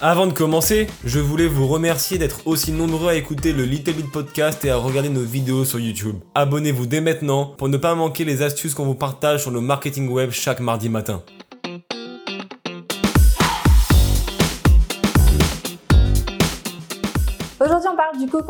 Avant de commencer, je voulais vous remercier d'être aussi nombreux à écouter le Little Bit Podcast et à regarder nos vidéos sur YouTube. Abonnez-vous dès maintenant pour ne pas manquer les astuces qu'on vous partage sur le marketing web chaque mardi matin.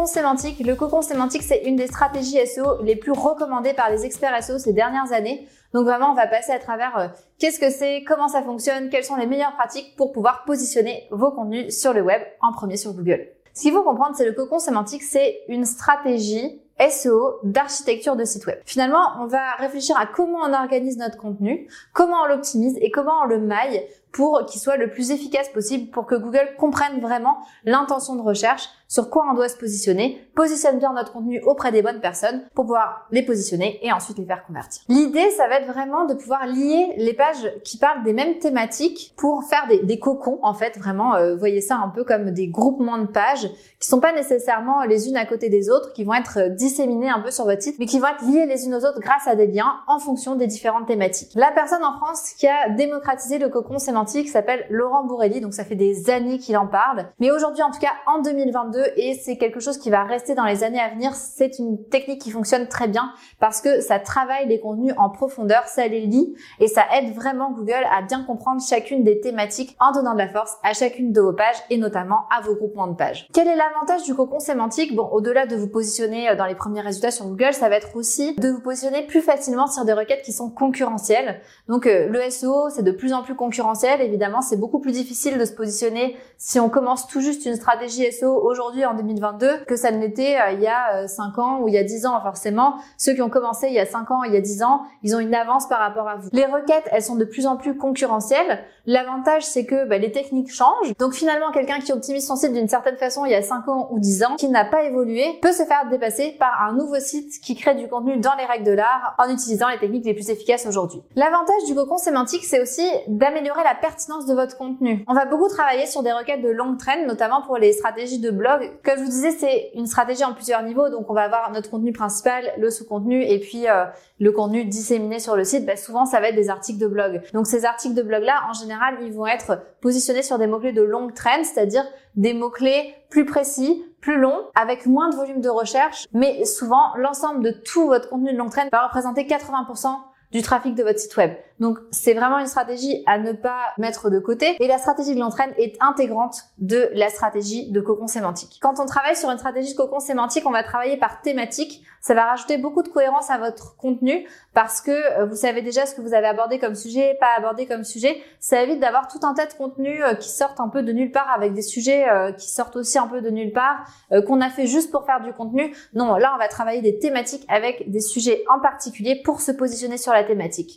Sémantique. Le cocon sémantique, c'est une des stratégies SEO les plus recommandées par les experts SEO ces dernières années. Donc vraiment, on va passer à travers euh, qu'est-ce que c'est, comment ça fonctionne, quelles sont les meilleures pratiques pour pouvoir positionner vos contenus sur le web en premier sur Google. Ce qu'il faut comprendre, c'est le cocon sémantique, c'est une stratégie SEO d'architecture de site web. Finalement, on va réfléchir à comment on organise notre contenu, comment on l'optimise et comment on le maille pour qu'il soit le plus efficace possible pour que Google comprenne vraiment l'intention de recherche, sur quoi on doit se positionner, positionne bien notre contenu auprès des bonnes personnes pour pouvoir les positionner et ensuite les faire convertir. L'idée, ça va être vraiment de pouvoir lier les pages qui parlent des mêmes thématiques pour faire des, cocons, en fait, vraiment, euh, voyez ça un peu comme des groupements de pages qui sont pas nécessairement les unes à côté des autres, qui vont être disséminées un peu sur votre site, mais qui vont être liées les unes aux autres grâce à des liens en fonction des différentes thématiques. La personne en France qui a démocratisé le cocon sémantique s'appelle Laurent Bourrelli, donc ça fait des années qu'il en parle. Mais aujourd'hui, en tout cas, en 2022, et c'est quelque chose qui va rester dans les années à venir, c'est une technique qui fonctionne très bien parce que ça travaille les contenus en profondeur, ça les lit et ça aide vraiment Google à bien comprendre chacune des thématiques en donnant de la force à chacune de vos pages et notamment à vos groupements de pages. Quel est l'avantage du cocon sémantique? Bon, au-delà de vous positionner euh, dans les premiers résultats sur Google, ça va être aussi de vous positionner plus facilement sur des requêtes qui sont concurrentielles. Donc euh, le SEO, c'est de plus en plus concurrentiel évidemment, c'est beaucoup plus difficile de se positionner si on commence tout juste une stratégie SEO aujourd'hui en 2022 que ça ne l'était euh, il y a 5 euh, ans ou il y a 10 ans. Forcément, ceux qui ont commencé il y a 5 ans, il y a 10 ans, ils ont une avance par rapport à vous. Les requêtes, elles sont de plus en plus concurrentielles. L'avantage, c'est que bah, les techniques changent. Donc finalement, quelqu'un qui optimise son site d'une certaine façon il y a 5 ans ou 10 ans, qui n'a pas évolué, peut se faire dépasser par un nouveau site qui crée du contenu dans les règles de l'art en utilisant les techniques les plus efficaces aujourd'hui. L'avantage du cocon sémantique, c'est aussi d'améliorer la pertinence de votre contenu. On va beaucoup travailler sur des requêtes de longue traîne, notamment pour les stratégies de blog. Comme je vous disais, c'est une stratégie en plusieurs niveaux. Donc, on va avoir notre contenu principal, le sous-contenu et puis euh, le contenu disséminé sur le site. Bah, souvent, ça va être des articles de blog. Donc, ces articles de blog-là, en général, ils vont être positionnés sur des mots-clés de longue traîne, c'est-à-dire des mots-clés plus précis, plus longs, avec moins de volume de recherche. Mais souvent, l'ensemble de tout votre contenu de longue traîne va représenter 80% du trafic de votre site web. Donc c'est vraiment une stratégie à ne pas mettre de côté. Et la stratégie de l'entraîne est intégrante de la stratégie de cocon sémantique. Quand on travaille sur une stratégie de cocon sémantique, on va travailler par thématique. Ça va rajouter beaucoup de cohérence à votre contenu parce que euh, vous savez déjà ce que vous avez abordé comme sujet, pas abordé comme sujet. Ça évite d'avoir tout un tas de contenus euh, qui sortent un peu de nulle part avec des sujets euh, qui sortent aussi un peu de nulle part, qu'on a fait juste pour faire du contenu. Non, là on va travailler des thématiques avec des sujets en particulier pour se positionner sur la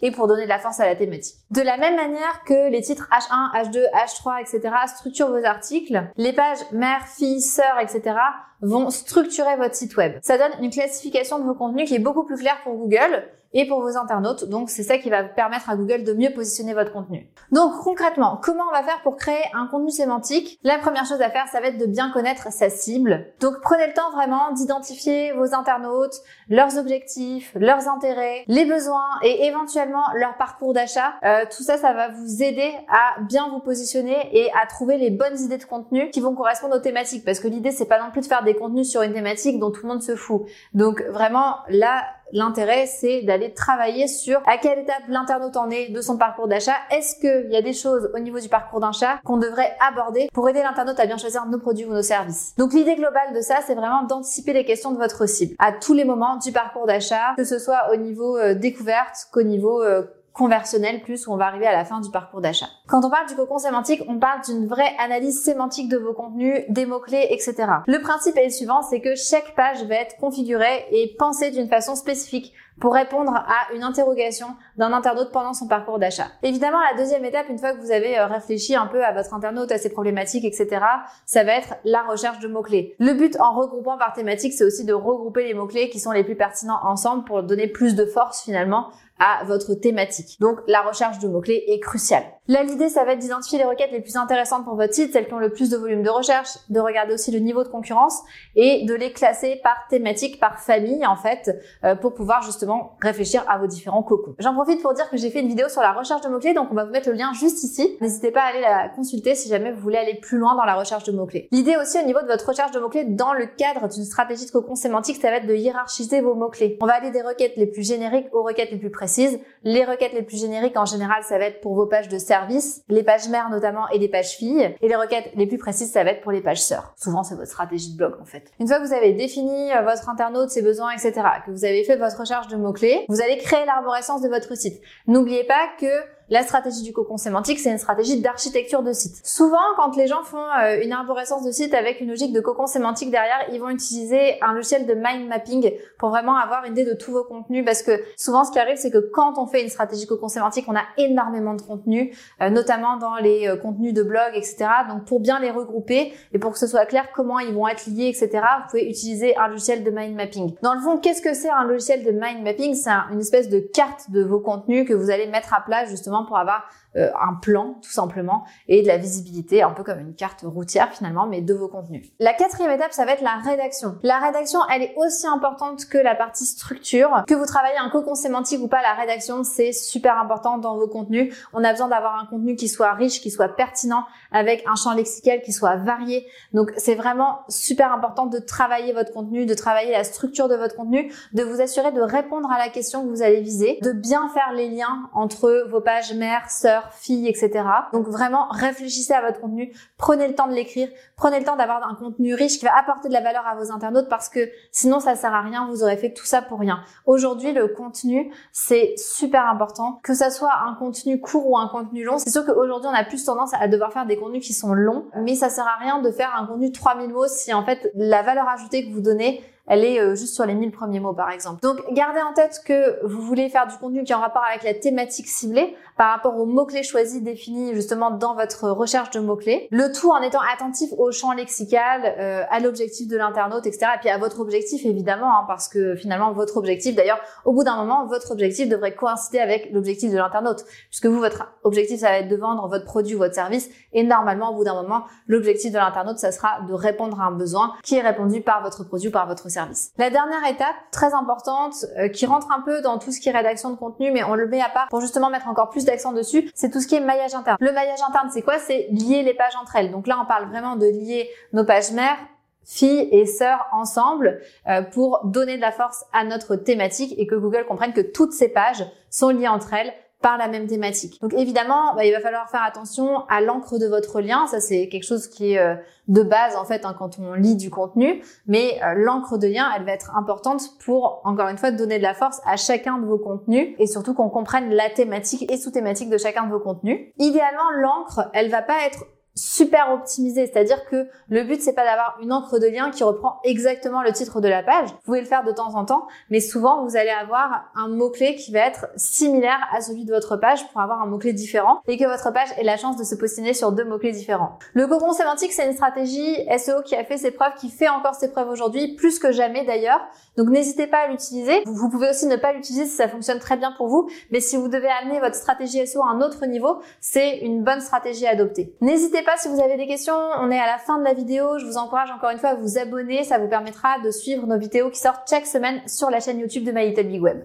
et pour donner de la à la thématique. De la même manière que les titres H1, H2, H3, etc. structurent vos articles, les pages mère, fille, sœur, etc. vont structurer votre site web. Ça donne une classification de vos contenus qui est beaucoup plus claire pour Google et pour vos internautes. Donc c'est ça qui va permettre à Google de mieux positionner votre contenu. Donc concrètement, comment on va faire pour créer un contenu sémantique? La première chose à faire, ça va être de bien connaître sa cible. Donc prenez le temps vraiment d'identifier vos internautes, leurs objectifs, leurs intérêts, les besoins et éventuellement leur parcours d'achat. Euh, tout ça, ça va vous aider à bien vous positionner et à trouver les bonnes idées de contenu qui vont correspondre aux thématiques. Parce que l'idée, c'est pas non plus de faire des contenus sur une thématique dont tout le monde se fout. Donc vraiment, là, L'intérêt, c'est d'aller travailler sur à quelle étape l'internaute en est de son parcours d'achat. Est-ce qu'il y a des choses au niveau du parcours d'achat qu'on devrait aborder pour aider l'internaute à bien choisir nos produits ou nos services? Donc l'idée globale de ça, c'est vraiment d'anticiper les questions de votre cible à tous les moments du parcours d'achat, que ce soit au niveau euh, découverte qu'au niveau conversionnel plus où on va arriver à la fin du parcours d'achat. Quand on parle du cocon sémantique, on parle d'une vraie analyse sémantique de vos contenus, des mots-clés, etc. Le principe est le suivant, c'est que chaque page va être configurée et pensée d'une façon spécifique pour répondre à une interrogation d'un internaute pendant son parcours d'achat. Évidemment, la deuxième étape, une fois que vous avez euh, réfléchi un peu à votre internaute, à ses problématiques, etc., ça va être la recherche de mots-clés. Le but en regroupant par thématique, c'est aussi de regrouper les mots-clés qui sont les plus pertinents ensemble pour donner plus de force finalement à votre thématique. Donc la recherche de mots-clés est cruciale. Là, l'idée, ça va être d'identifier les requêtes les plus intéressantes pour votre site, celles qui ont le plus de volume de recherche, de regarder aussi le niveau de concurrence et de les classer par thématique, par famille, en fait, euh, pour pouvoir justement réfléchir à vos différents cocons. J'en profite pour dire que j'ai fait une vidéo sur la recherche de mots-clés, donc on va vous mettre le lien juste ici. N'hésitez pas à aller la consulter si jamais vous voulez aller plus loin dans la recherche de mots-clés. L'idée aussi au niveau de votre recherche de mots-clés dans le cadre d'une stratégie de cocon sémantique, ça va être de hiérarchiser vos mots-clés. On va aller des requêtes les plus génériques aux requêtes les plus précises. Les requêtes les plus génériques, en général, ça va être pour vos pages de service, les pages mères notamment et les pages filles. Et les requêtes les plus précises, ça va être pour les pages sœurs. Souvent, c'est votre stratégie de blog, en fait. Une fois que vous avez défini euh, votre internaute, ses besoins, etc., que vous avez fait votre recherche de mots-clés, vous allez créer l'arborescence de votre site. N'oubliez pas que la stratégie du cocon sémantique, c'est une stratégie d'architecture de site. Souvent, quand les gens font euh, une arborescence de site avec une logique de cocon sémantique derrière, ils vont utiliser un logiciel de mind mapping pour vraiment avoir une idée de tous vos contenus parce que souvent, ce qui arrive, c'est que quand on fait une stratégie cocon sémantique, on a énormément de contenus, euh, notamment dans les euh, contenus de blog, etc. Donc, pour bien les regrouper et pour que ce soit clair comment ils vont être liés, etc., vous pouvez utiliser un logiciel de mind mapping. Dans le fond, qu'est-ce que c'est un logiciel de mind mapping? C'est une espèce de carte de vos contenus que vous allez mettre à plat justement pour avoir euh, un plan tout simplement et de la visibilité, un peu comme une carte routière finalement, mais de vos contenus. La quatrième étape, ça va être la rédaction. La rédaction, elle est aussi importante que la partie structure. Que vous travaillez un cocon sémantique ou pas, la rédaction, c'est super important dans vos contenus. On a besoin d'avoir un contenu qui soit riche, qui soit pertinent, avec un champ lexical qui soit varié. Donc c'est vraiment super important de travailler votre contenu, de travailler la structure de votre contenu, de vous assurer de répondre à la question que vous allez viser, de bien faire les liens entre vos pages mères, filles, etc. Donc vraiment, réfléchissez à votre contenu, prenez le temps de l'écrire, prenez le temps d'avoir un contenu riche qui va apporter de la valeur à vos internautes parce que sinon ça sert à rien, vous aurez fait tout ça pour rien. Aujourd'hui, le contenu, c'est super important. Que ça soit un contenu court ou un contenu long, c'est sûr qu'aujourd'hui, on a plus tendance à devoir faire des contenus qui sont longs, mais ça sert à rien de faire un contenu 3000 mots si en fait la valeur ajoutée que vous donnez elle est euh, juste sur les 1000 premiers mots par exemple. Donc gardez en tête que vous voulez faire du contenu qui est en rapport avec la thématique ciblée par rapport aux mots-clés choisis définis justement dans votre recherche de mots-clés. Le tout en étant attentif au champ lexical, euh, à l'objectif de l'internaute, etc. Et puis à votre objectif évidemment, hein, parce que finalement votre objectif, d'ailleurs au bout d'un moment, votre objectif devrait coïncider avec l'objectif de l'internaute. Puisque vous, votre objectif, ça va être de vendre votre produit ou votre service. Et normalement, au bout d'un moment, l'objectif de l'internaute, ça sera de répondre à un besoin qui est répondu par votre produit ou par votre service. La dernière étape, très importante, euh, qui rentre un peu dans tout ce qui est rédaction de contenu, mais on le met à part pour justement mettre encore plus d'accent dessus, c'est tout ce qui est maillage interne. Le maillage interne, c'est quoi? C'est lier les pages entre elles. Donc là, on parle vraiment de lier nos pages mères filles et sœurs ensemble euh, pour donner de la force à notre thématique et que Google comprenne que toutes ces pages sont liées entre elles par la même thématique. Donc évidemment, bah, il va falloir faire attention à l'encre de votre lien. Ça, c'est quelque chose qui est euh, de base en fait hein, quand on lit du contenu. Mais euh, l'encre de lien, elle va être importante pour encore une fois donner de la force à chacun de vos contenus et surtout qu'on comprenne la thématique et sous-thématique de chacun de vos contenus. Idéalement, l'encre, elle va pas être super optimisé, c'est-à-dire que le but c'est pas d'avoir une encre de lien qui reprend exactement le titre de la page. Vous pouvez le faire de temps en temps, mais souvent vous allez avoir un mot-clé qui va être similaire à celui de votre page pour avoir un mot-clé différent et que votre page ait la chance de se positionner sur deux mots-clés différents. Le cocon sémantique, c'est une stratégie SEO qui a fait ses preuves, qui fait encore ses preuves aujourd'hui, plus que jamais d'ailleurs. Donc n'hésitez pas à l'utiliser. Vous pouvez aussi ne pas l'utiliser si ça fonctionne très bien pour vous, mais si vous devez amener votre stratégie SEO à un autre niveau, c'est une bonne stratégie à adopter. N'hésitez pas si vous avez des questions. On est à la fin de la vidéo. Je vous encourage encore une fois à vous abonner. Ça vous permettra de suivre nos vidéos qui sortent chaque semaine sur la chaîne YouTube de My Little Big Web.